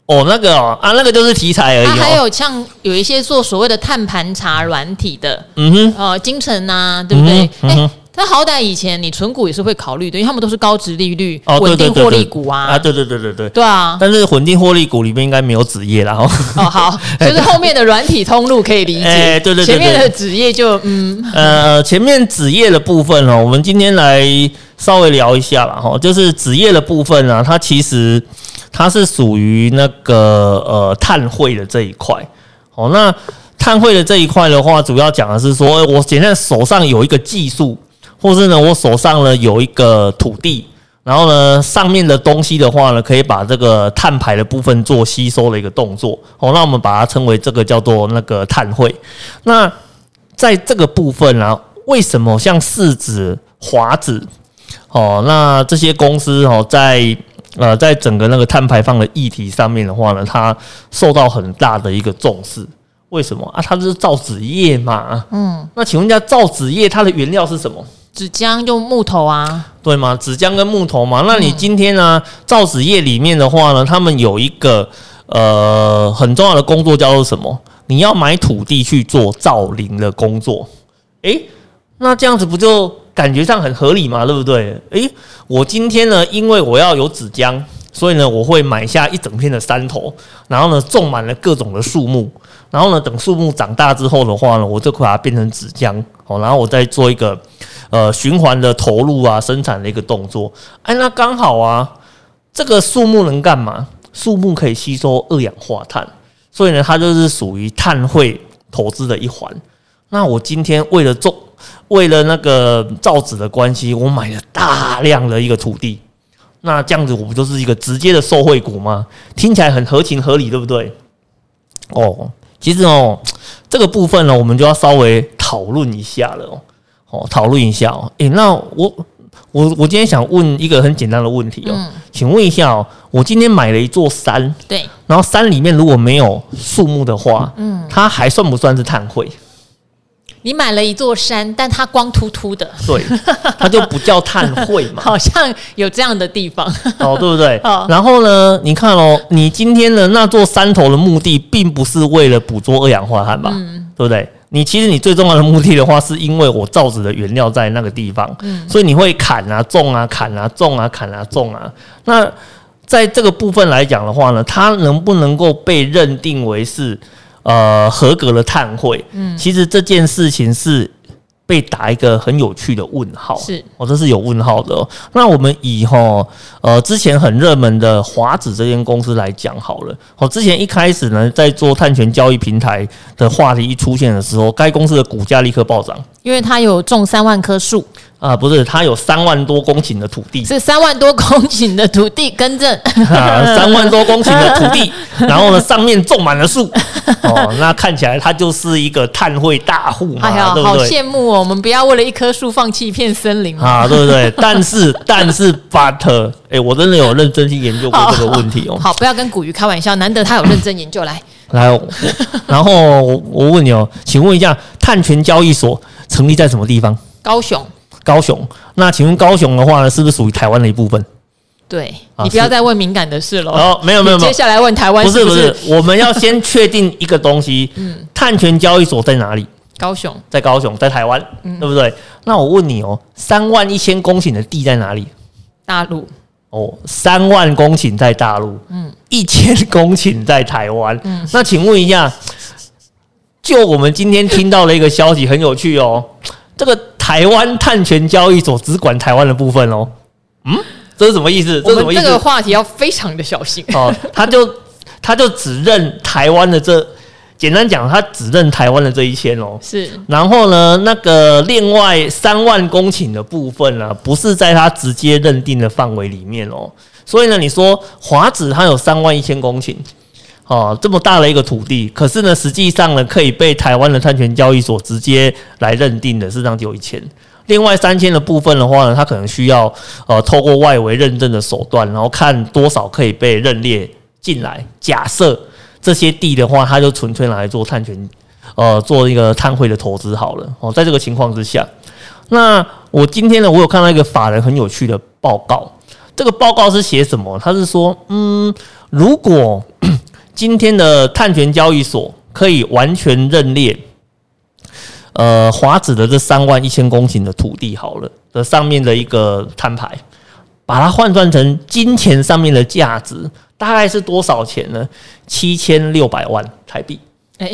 Speaker 2: 哦，那个哦啊，那个就是题材而已。它
Speaker 1: 还有像有一些做所谓的碳盘查软体的，
Speaker 2: 嗯哼，
Speaker 1: 呃，精诚啊，对不对？哎，它好歹以前你存股也是会考虑的，因为他们都是高值利率、稳定获利股啊。
Speaker 2: 啊，对对对对对，
Speaker 1: 对啊。
Speaker 2: 但是稳定获利股里面应该没有纸业啦。哦，
Speaker 1: 好，[LAUGHS] 就是后面的软体通路可以理解。哎，
Speaker 2: 对对对，
Speaker 1: 前面的纸业就嗯，
Speaker 2: 呃，前面纸业的部分哦，我们今天来稍微聊一下啦。哈，就是纸业的部分啊，它其实。它是属于那个呃碳汇的这一块，哦，那碳汇的这一块的话，主要讲的是说，我现在手上有一个技术，或是呢，我手上呢有一个土地，然后呢，上面的东西的话呢，可以把这个碳排的部分做吸收的一个动作，哦，那我们把它称为这个叫做那个碳汇。那在这个部分呢，为什么像四子、华子，哦，那这些公司哦，在呃，在整个那个碳排放的议题上面的话呢，它受到很大的一个重视。为什么啊？它是造纸业嘛。嗯。那请问一下，造纸业它的原料是什么？
Speaker 1: 纸浆用木头啊？
Speaker 2: 对吗？纸浆跟木头嘛。那你今天呢，造纸业里面的话呢，他们有一个呃很重要的工作叫做什么？你要买土地去做造林的工作。诶，那这样子不就？感觉上很合理嘛，对不对？诶，我今天呢，因为我要有纸浆，所以呢，我会买下一整片的山头，然后呢，种满了各种的树木，然后呢，等树木长大之后的话呢，我就把它变成纸浆，好，然后我再做一个呃循环的投入啊，生产的一个动作。哎，那刚好啊，这个树木能干嘛？树木可以吸收二氧化碳，所以呢，它就是属于碳汇投资的一环。那我今天为了种。为了那个造纸的关系，我买了大量的一个土地，那这样子我不就是一个直接的受贿股吗？听起来很合情合理，对不对？哦，其实哦，这个部分呢，我们就要稍微讨论一下了哦。哦，讨论一下哦。诶，那我我我今天想问一个很简单的问题哦，嗯，请问一下哦，我今天买了一座山，
Speaker 1: 对，
Speaker 2: 然后山里面如果没有树木的话，嗯，它还算不算是碳汇？
Speaker 1: 你买了一座山，但它光秃秃的，
Speaker 2: 对，它就不叫碳汇嘛。[LAUGHS]
Speaker 1: 好像有这样的地方，
Speaker 2: 哦，对不对？[LAUGHS] 然后呢，你看哦，你今天的那座山头的目的，并不是为了捕捉二氧化碳吧？嗯，对不对？你其实你最重要的目的的话，是因为我造纸的原料在那个地方，嗯，所以你会砍啊、种啊、砍啊、种啊、砍啊、种啊。那在这个部分来讲的话呢，它能不能够被认定为是？呃，合格的碳汇，嗯，其实这件事情是被打一个很有趣的问号，
Speaker 1: 是，
Speaker 2: 哦，这是有问号的哦。那我们以哈，呃，之前很热门的华子这间公司来讲好了，哦，之前一开始呢，在做碳权交易平台的话题一出现的时候，该公司的股价立刻暴涨，
Speaker 1: 因为它有种三万棵树。
Speaker 2: 啊，不是，它有三万多公顷的土地，[LAUGHS]
Speaker 1: 是三万多公顷的土地，更正，
Speaker 2: 啊，三万多公顷的土地，[LAUGHS] 然后呢，上面种满了树，哦，那看起来它就是一个碳汇大户嘛，
Speaker 1: 哎呀，对不对？好羡慕哦，我们不要为了一棵树放弃一片森林
Speaker 2: 啊，对不对？但是，[LAUGHS] 但是，but，哎，我真的有认真去研究过这个问题哦。
Speaker 1: 好，不要跟古鱼开玩笑，难得他有认真研究来。
Speaker 2: 来，然后我我问你哦，请问一下，碳权交易所成立在什么地方？
Speaker 1: 高雄。
Speaker 2: 高雄，那请问高雄的话呢，是不是属于台湾的一部分？
Speaker 1: 对，你不要再问敏感的事了。
Speaker 2: 哦，没有没有，
Speaker 1: 接下来问台湾
Speaker 2: 不是不是，我们要先确定一个东西。[LAUGHS] 嗯，碳权交易所在哪里？
Speaker 1: 高雄，
Speaker 2: 在高雄，在台湾，对不对？那我问你哦，三万一千公顷的地在哪里？
Speaker 1: 大陆。
Speaker 2: 哦，三万公顷在大陆，嗯，一千公顷在台湾，嗯，那请问一下，就我们今天听到了一个消息很有趣哦，[TSK] 这个台湾碳权交易所只管台湾的部分哦，嗯，这是什么意思？这是什么意思？
Speaker 1: 这个话题要非常的小心
Speaker 2: 哦，他就他就只认台湾的这。简单讲，他只认台湾的这一千哦，
Speaker 1: 是。
Speaker 2: 然后呢，那个另外三万公顷的部分呢，不是在他直接认定的范围里面哦。所以呢，你说华指它有三万一千公顷，哦，这么大的一个土地，可是呢，实际上呢，可以被台湾的碳权交易所直接来认定的，事实上只有一千。另外三千的部分的话呢，它可能需要呃透过外围认证的手段，然后看多少可以被认列进来。假设。这些地的话，他就纯粹拿来做碳权，呃，做一个碳汇的投资好了。哦，在这个情况之下，那我今天呢，我有看到一个法人很有趣的报告。这个报告是写什么？他是说，嗯，如果今天的碳权交易所可以完全认列，呃，华指的这三万一千公顷的土地好了的上面的一个摊牌，把它换算成金钱上面的价值。大概是多少钱呢？七千六百万台币。
Speaker 1: 哎，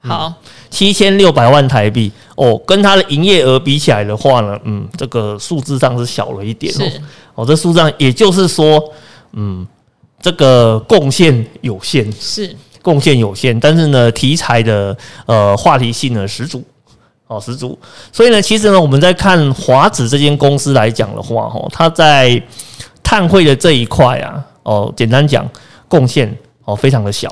Speaker 1: 好，
Speaker 2: 七千六百万台币哦，跟它的营业额比起来的话呢，嗯，这个数字上是小了一点哦。哦，这数字上也就是说，嗯，这个贡献有限，
Speaker 1: 是
Speaker 2: 贡献有限，但是呢，题材的呃话题性呢十足，哦十足。所以呢，其实呢，我们在看华子这间公司来讲的话，哦，它在碳汇的这一块啊。哦，简单讲，贡献哦非常的小，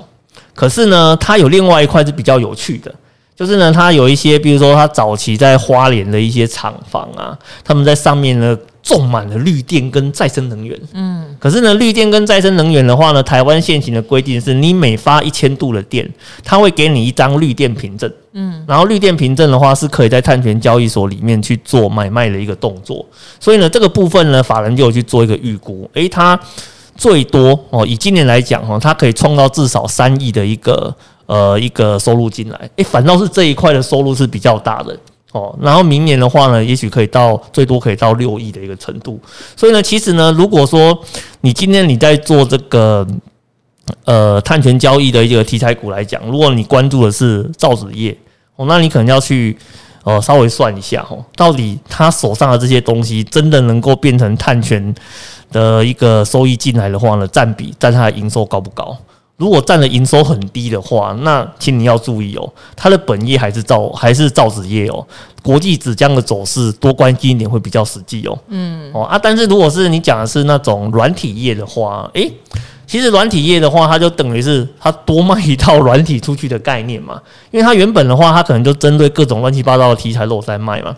Speaker 2: 可是呢，它有另外一块是比较有趣的，就是呢，它有一些，比如说它早期在花莲的一些厂房啊，他们在上面呢种满了绿电跟再生能源。嗯，可是呢，绿电跟再生能源的话呢，台湾现行的规定是你每发一千度的电，它会给你一张绿电凭证。嗯，然后绿电凭证的话是可以在碳权交易所里面去做买卖的一个动作，所以呢，这个部分呢，法人就有去做一个预估，诶，它。最多哦，以今年来讲哈，它可以创造至少三亿的一个呃一个收入进来，诶，反倒是这一块的收入是比较大的哦。然后明年的话呢，也许可以到最多可以到六亿的一个程度。所以呢，其实呢，如果说你今天你在做这个呃碳权交易的一个题材股来讲，如果你关注的是造纸业哦，那你可能要去呃稍微算一下哦，到底他手上的这些东西真的能够变成碳权的一个收益进来的话呢，占比占它的营收高不高？如果占的营收很低的话，那请你要注意哦，它的本业还是造还是造纸业哦。国际纸浆的走势多关心一点会比较实际哦。嗯哦啊，但是如果是你讲的是那种软体业的话，诶，其实软体业的话，它就等于是它多卖一套软体出去的概念嘛。因为它原本的话，它可能就针对各种乱七八糟的题材肉在卖嘛。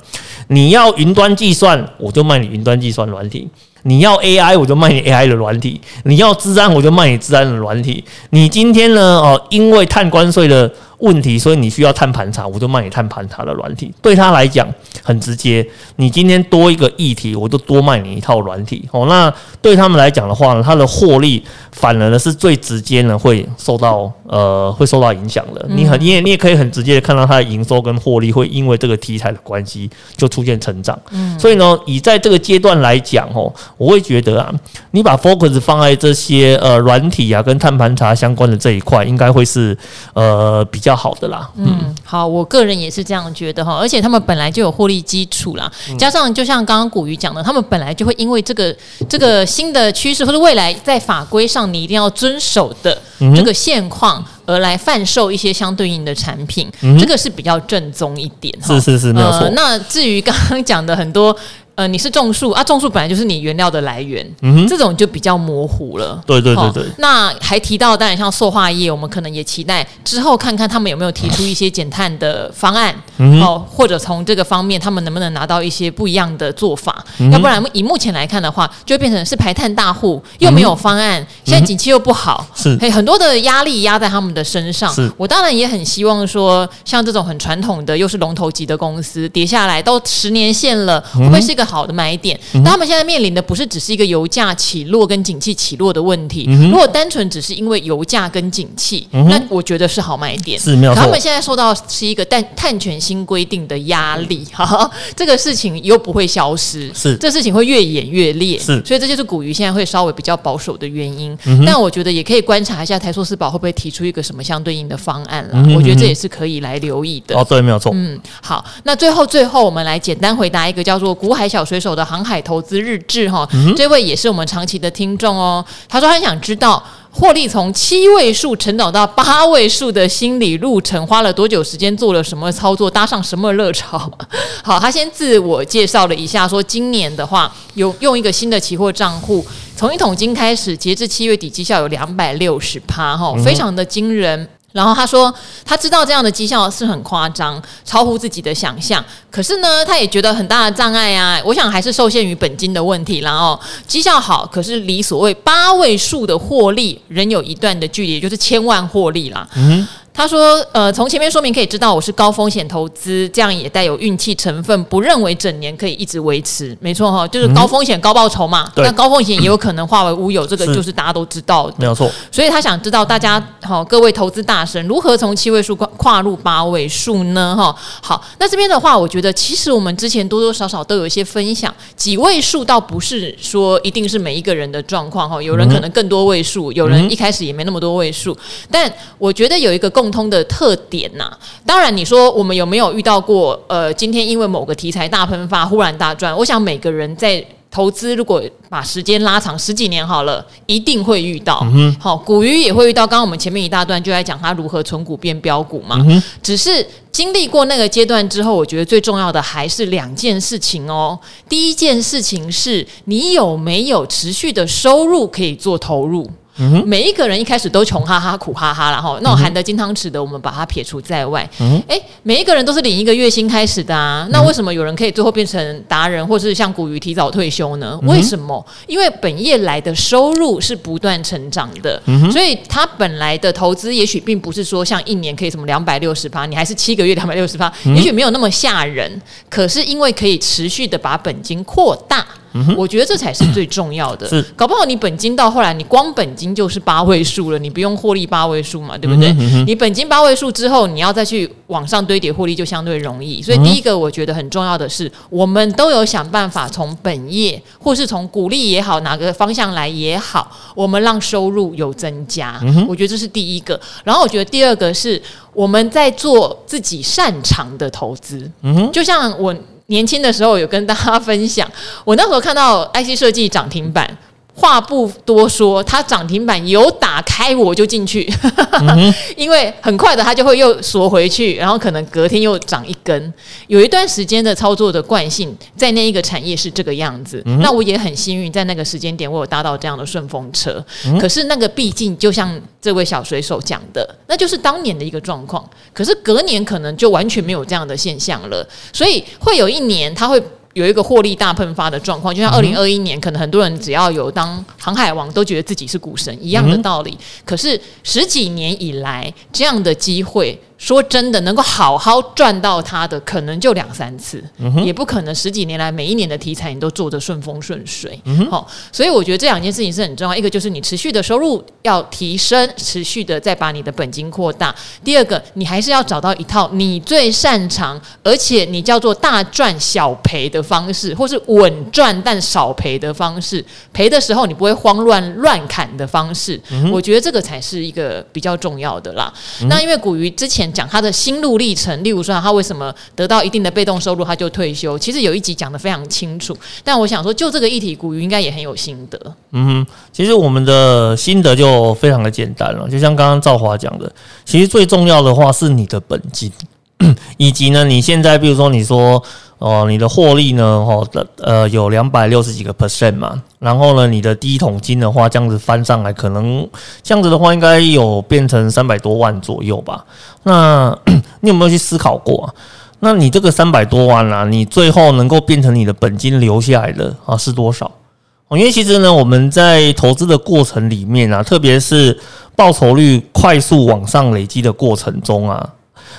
Speaker 2: 你要云端计算，我就卖你云端计算软体。你要 AI，我就卖你 AI 的软体；你要治安，我就卖你治安的软体。你今天呢？哦，因为碳关税的问题，所以你需要碳盘查，我就卖你碳盘查的软体。对他来讲很直接，你今天多一个议题，我就多卖你一套软体。哦，那对他们来讲的话呢，它的获利反而呢是最直接呢会受到呃会受到影响的。你很你也你也可以很直接的看到它的营收跟获利会因为这个题材的关系就出现成长。嗯，所以呢，以在这个阶段来讲，哦，我会觉得啊，你把 focus 放在这些呃软体啊跟碳盘查相关的这一块，应该会是呃比较。好的啦，
Speaker 1: 嗯，好，我个人也是这样觉得哈，而且他们本来就有获利基础啦，加上就像刚刚古鱼讲的，他们本来就会因为这个这个新的趋势或者未来在法规上你一定要遵守的这个现况而来贩售一些相对应的产品，这个是比较正宗一点。
Speaker 2: 是是是，没有错。呃，那
Speaker 1: 至于刚刚讲的很多。呃，你是种树啊？种树本来就是你原料的来源，这种就比较模糊了。
Speaker 2: 对对对对。
Speaker 1: 那还提到，当然像塑化业，我们可能也期待之后看看他们有没有提出一些减碳的方案，哦，或者从这个方面他们能不能拿到一些不一样的做法？嗯，要不然以目前来看的话，就会变成是排碳大户又没有方案，嗯，现在景气又不好，是，很多的压力压在他们的身上。是，我当然也很希望说，像这种很传统的又是龙头级的公司跌下来都十年线了，会不会是一个好的买点。嗯、但他们现在面临的不是只是一个油价起落跟景气起落的问题。嗯、如果单纯只是因为油价跟景气，嗯、那我觉得是好买点。
Speaker 2: 是没有错。
Speaker 1: 他们现在受到是一个碳碳权新规定的压力，[LAUGHS] 哈，这个事情又不会消失，
Speaker 2: 是
Speaker 1: 这事情会越演越烈，
Speaker 2: 是。
Speaker 1: 所以这就是古鱼现在会稍微比较保守的原因。嗯、但我觉得也可以观察一下台塑四宝会不会提出一个什么相对应的方案了。嗯、我觉得这也是可以来留意的。
Speaker 2: 哦，对，没有错。
Speaker 1: 嗯，好，那最后最后我们来简单回答一个叫做“古海小水手”的航海投资日志哈，嗯、这位也是我们长期的听众哦。他说他想知道获利从七位数成长到八位数的心理路程，花了多久时间，做了什么操作，搭上什么热潮。[LAUGHS] 好，他先自我介绍了一下，说今年的话有用一个新的期货账户，从一桶金开始，截至七月底绩效有两百六十趴哈，非常的惊人。然后他说，他知道这样的绩效是很夸张，超乎自己的想象。可是呢，他也觉得很大的障碍啊。我想还是受限于本金的问题。然后绩效好，可是离所谓八位数的获利仍有一段的距离，就是千万获利啦。嗯。他说：“呃，从前面说明可以知道我是高风险投资，这样也带有运气成分，不认为整年可以一直维持。没错哈，就是高风险高报酬嘛。那、嗯、高风险也有可能化为乌有，这个就是大家都知道的，
Speaker 2: 没有错。
Speaker 1: 所以他想知道大家好，各位投资大神如何从七位数跨跨入八位数呢？哈，好，那这边的话，我觉得其实我们之前多多少少都有一些分享，几位数倒不是说一定是每一个人的状况哈，有人可能更多位数，有人一开始也没那么多位数，但我觉得有一个共。共通的特点呐、啊，当然你说我们有没有遇到过？呃，今天因为某个题材大喷发，忽然大赚。我想每个人在投资，如果把时间拉长十几年好了，一定会遇到。好、股鱼也会遇到。刚刚我们前面一大段就在讲它如何存股变标股嘛。嗯、只是经历过那个阶段之后，我觉得最重要的还是两件事情哦。第一件事情是你有没有持续的收入可以做投入。嗯、每一个人一开始都穷哈哈苦哈哈，然后那种含得金汤匙的，我们把它撇除在外。哎、嗯哼，每一个人都是领一个月薪开始的啊，那为什么有人可以最后变成达人，或是像古鱼提早退休呢？为什么？因为本业来的收入是不断成长的，嗯、所以他本来的投资也许并不是说像一年可以什么两百六十趴，你还是七个月两百六十趴，也许没有那么吓人。可是因为可以持续的把本金扩大。嗯、我觉得这才是最重要的。是，搞不好你本金到后来，你光本金就是八位数了，你不用获利八位数嘛，对不对？嗯嗯、你本金八位数之后，你要再去往上堆叠获利，就相对容易。所以第一个，我觉得很重要的是，我们都有想办法从本业，或是从股利也好，哪个方向来也好，我们让收入有增加。嗯、我觉得这是第一个。然后我觉得第二个是我们在做自己擅长的投资。嗯哼，就像我。年轻的时候有跟大家分享，我那时候看到 IC 设计涨停板。话不多说，它涨停板有打开我就进去，[LAUGHS] 因为很快的它就会又缩回去，然后可能隔天又涨一根。有一段时间的操作的惯性，在那一个产业是这个样子。嗯、那我也很幸运，在那个时间点我有搭到这样的顺风车。嗯、可是那个毕竟就像这位小水手讲的，那就是当年的一个状况。可是隔年可能就完全没有这样的现象了，所以会有一年它会。有一个获利大喷发的状况，就像二零二一年，可能很多人只要有当航海王，都觉得自己是股神一样的道理。可是十几年以来，这样的机会。说真的，能够好好赚到它的，可能就两三次，嗯、也不可能十几年来每一年的题材你都做得顺风顺水。好、嗯哦，所以我觉得这两件事情是很重要。一个就是你持续的收入要提升，持续的再把你的本金扩大。第二个，你还是要找到一套你最擅长，而且你叫做大赚小赔的方式，或是稳赚但少赔的方式。赔的时候你不会慌乱乱砍的方式。嗯、我觉得这个才是一个比较重要的啦。嗯、那因为古鱼之前。讲他的心路历程，例如说他为什么得到一定的被动收入，他就退休。其实有一集讲的非常清楚，但我想说，就这个议题，古鱼应该也很有心得。
Speaker 2: 嗯，其实我们的心得就非常的简单了，就像刚刚赵华讲的，其实最重要的话是你的本金，以及呢，你现在比如说你说。哦，你的获利呢？哦的呃，有两百六十几个 percent 嘛。然后呢，你的第一桶金的话，这样子翻上来，可能这样子的话，应该有变成三百多万左右吧。那 [CLEARS THROAT] 你有没有去思考过？那你这个三百多万啊，你最后能够变成你的本金留下来的啊是多少？哦，因为其实呢，我们在投资的过程里面啊，特别是报酬率快速往上累积的过程中啊。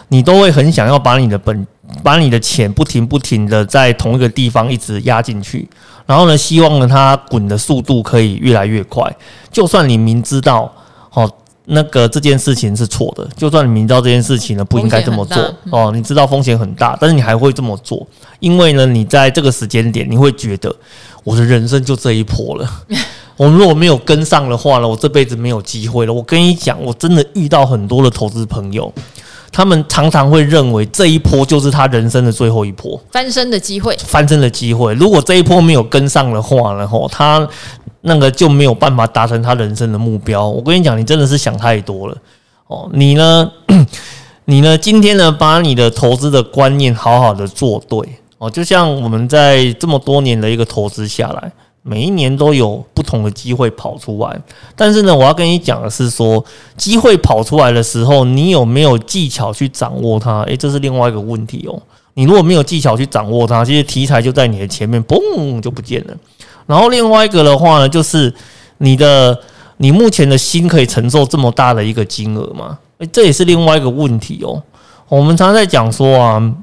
Speaker 2: 你都会很想要把你的本把你的钱不停不停的在同一个地方一直压进去，然后呢，希望呢它滚的速度可以越来越快。就算你明知道哦，那个这件事情是错的，就算你明知道这件事情呢不应该这么做哦，你知道风险很大，但是你还会这么做，因为呢，你在这个时间点你会觉得我的人生就这一波了。[LAUGHS] 我们如果没有跟上的话呢，我这辈子没有机会了。我跟你讲，我真的遇到很多的投资朋友。他们常常会认为这一波就是他人生的最后一波
Speaker 1: 翻身的机会，
Speaker 2: 翻身的机会。如果这一波没有跟上的话，然后他那个就没有办法达成他人生的目标。我跟你讲，你真的是想太多了哦。你呢？[CLEARS THROAT] 你呢？今天呢？把你的投资的观念好好的做对哦。就像我们在这么多年的一个投资下来。每一年都有不同的机会跑出来，但是呢，我要跟你讲的是说，机会跑出来的时候，你有没有技巧去掌握它？诶，这是另外一个问题哦。你如果没有技巧去掌握它，这些题材就在你的前面，嘣就不见了。然后另外一个的话呢，就是你的你目前的心可以承受这么大的一个金额吗？诶，这也是另外一个问题哦。我们常常在讲说啊，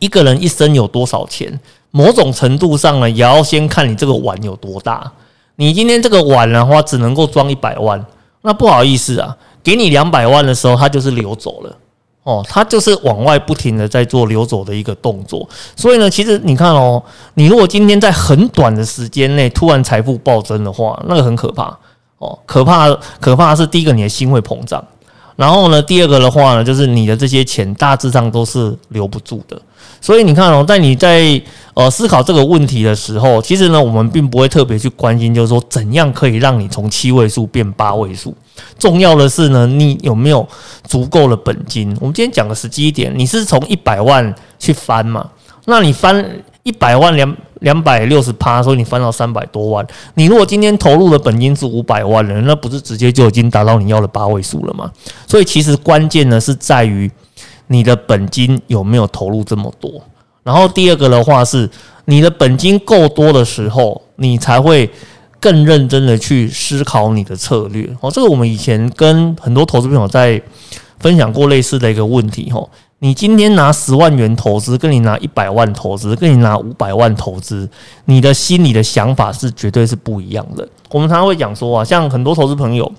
Speaker 2: 一个人一生有多少钱？某种程度上呢，也要先看你这个碗有多大。你今天这个碗的话，只能够装一百万，那不好意思啊，给你两百万的时候，它就是流走了哦，它就是往外不停的在做流走的一个动作。所以呢，其实你看哦，你如果今天在很短的时间内突然财富暴增的话，那个很可怕哦，可怕可怕的是第一个你的心会膨胀，然后呢，第二个的话呢，就是你的这些钱大致上都是留不住的。所以你看哦，在你在呃思考这个问题的时候，其实呢，我们并不会特别去关心，就是说怎样可以让你从七位数变八位数。重要的是呢，你有没有足够的本金？我们今天讲的实际一点，你是从一百万去翻嘛？那你翻一百万两两百六十趴，所以你翻到三百多万。你如果今天投入的本金是五百万了，那不是直接就已经达到你要的八位数了吗？所以其实关键呢是在于。你的本金有没有投入这么多？然后第二个的话是，你的本金够多的时候，你才会更认真的去思考你的策略。哦，这个我们以前跟很多投资朋友在分享过类似的一个问题。吼，你今天拿十万元投资，跟你拿一百万投资，跟你拿五百万投资，你的心里的想法是绝对是不一样的。我们常常会讲说啊，像很多投资朋友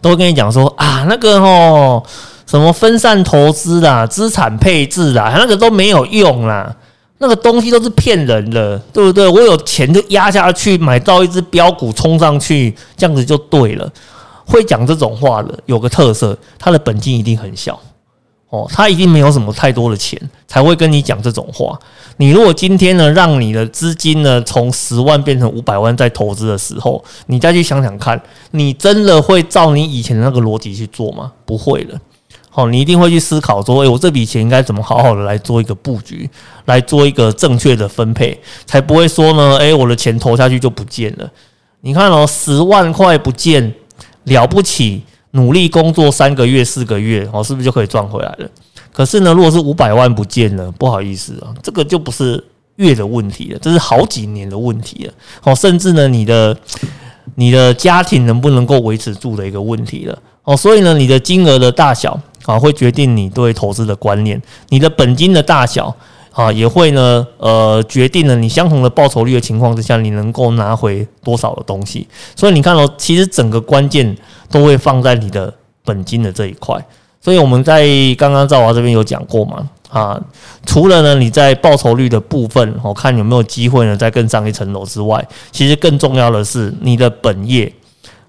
Speaker 2: 都会跟你讲说啊，那个吼。什么分散投资啦，资产配置啦，那个都没有用啦，那个东西都是骗人的，对不对？我有钱就压下去，买到一只标股冲上去，这样子就对了。会讲这种话的，有个特色，他的本金一定很小哦，他一定没有什么太多的钱，才会跟你讲这种话。你如果今天呢，让你的资金呢从十万变成五百万再投资的时候，你再去想想看，你真的会照你以前的那个逻辑去做吗？不会了。哦，你一定会去思考说，诶，我这笔钱应该怎么好好的来做一个布局，来做一个正确的分配，才不会说呢，诶，我的钱投下去就不见了。你看哦，十万块不见了不起，努力工作三个月、四个月，哦，是不是就可以赚回来了？可是呢，如果是五百万不见了，不好意思啊，这个就不是月的问题了，这是好几年的问题了。哦，甚至呢，你的你的家庭能不能够维持住的一个问题了。哦，所以呢，你的金额的大小。啊，会决定你对投资的观念，你的本金的大小啊，也会呢，呃，决定了你相同的报酬率的情况之下，你能够拿回多少的东西。所以你看哦，其实整个关键都会放在你的本金的这一块。所以我们在刚刚赵华这边有讲过嘛，啊，除了呢你在报酬率的部分，我看有没有机会呢再更上一层楼之外，其实更重要的是你的本业。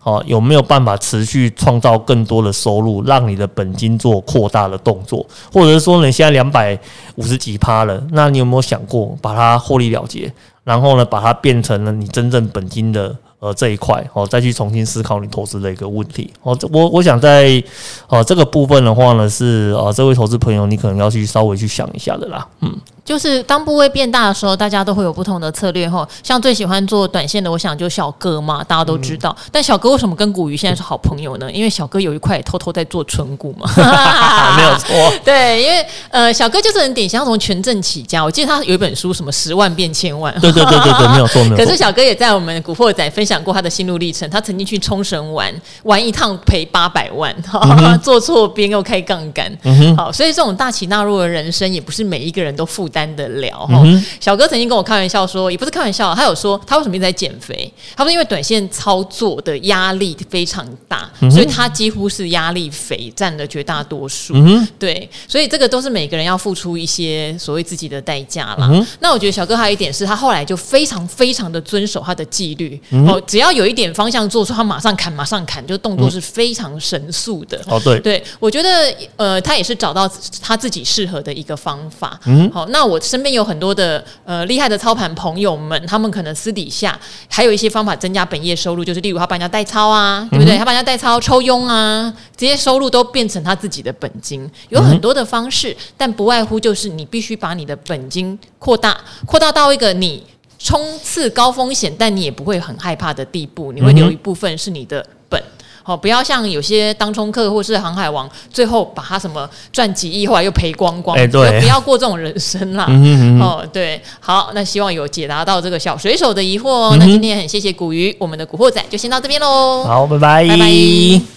Speaker 2: 哦，有没有办法持续创造更多的收入，让你的本金做扩大的动作，或者是说你现在两百五十几趴了，那你有没有想过把它获利了结，然后呢，把它变成了你真正本金的呃这一块，哦，再去重新思考你投资的一个问题。哦，我我想在呃这个部分的话呢，是呃这位投资朋友你可能要去稍微去想一下的啦，嗯。
Speaker 1: 就是当部位变大的时候，大家都会有不同的策略哈。像最喜欢做短线的，我想就小哥嘛，大家都知道。但小哥为什么跟古鱼现在是好朋友呢？因为小哥有一块偷偷在做纯股嘛，[LAUGHS]
Speaker 2: 没有错。
Speaker 1: 对，因为呃，小哥就是很典型，从权证起家。我记得他有一本书，什么十万变千万。
Speaker 2: 对对对对对，没有错没有 [LAUGHS] 错。
Speaker 1: 可是小哥也在我们古惑仔分享过他的心路历程。他曾经去冲绳玩，玩一趟赔八百万，[LAUGHS] 嗯、坐错边又开杠杆。嗯、好，所以这种大起大落的人生，也不是每一个人都负担得了。嗯、小哥曾经跟我开玩笑说，也不是开玩笑，他有说他为什么一直在减肥？他说因为短线操作的压力非常大，嗯、所以他几乎是压力肥占了绝大多数。嗯、对，所以这个都是每个人要付出一些所谓自己的代价啦。嗯、那我觉得小哥还有一点是他后来就非常非常的遵守他的纪律。嗯、哦，只要有一点方向做出，他马上砍，马上砍，就动作是非常神速的。
Speaker 2: 哦，对，
Speaker 1: 对我觉得呃，他也是找到他自己适合的一个方法。嗯，好，那我身边有很多的呃厉害的操盘朋友们，他们可能私底下还有一些方法增加本业收入，就是例如他帮人家代操啊，对不对？他帮人家代操抽佣啊，这些收入都变成他自己的本金，有很多的方式，但不外乎就是你必须把你的本金扩大，扩大到一个你。冲刺高风险，但你也不会很害怕的地步，你会留一部分是你的本，好、不要像有些当冲客或是航海王，最后把他什么赚几亿，后来又赔光光，欸、对，不要过这种人生啦。嗯哼嗯哦，对，好，那希望有解答到这个小水手的疑惑哦。嗯、那今天很谢谢古鱼，我们的古惑仔就先到这边喽。
Speaker 2: 好，拜拜，拜拜。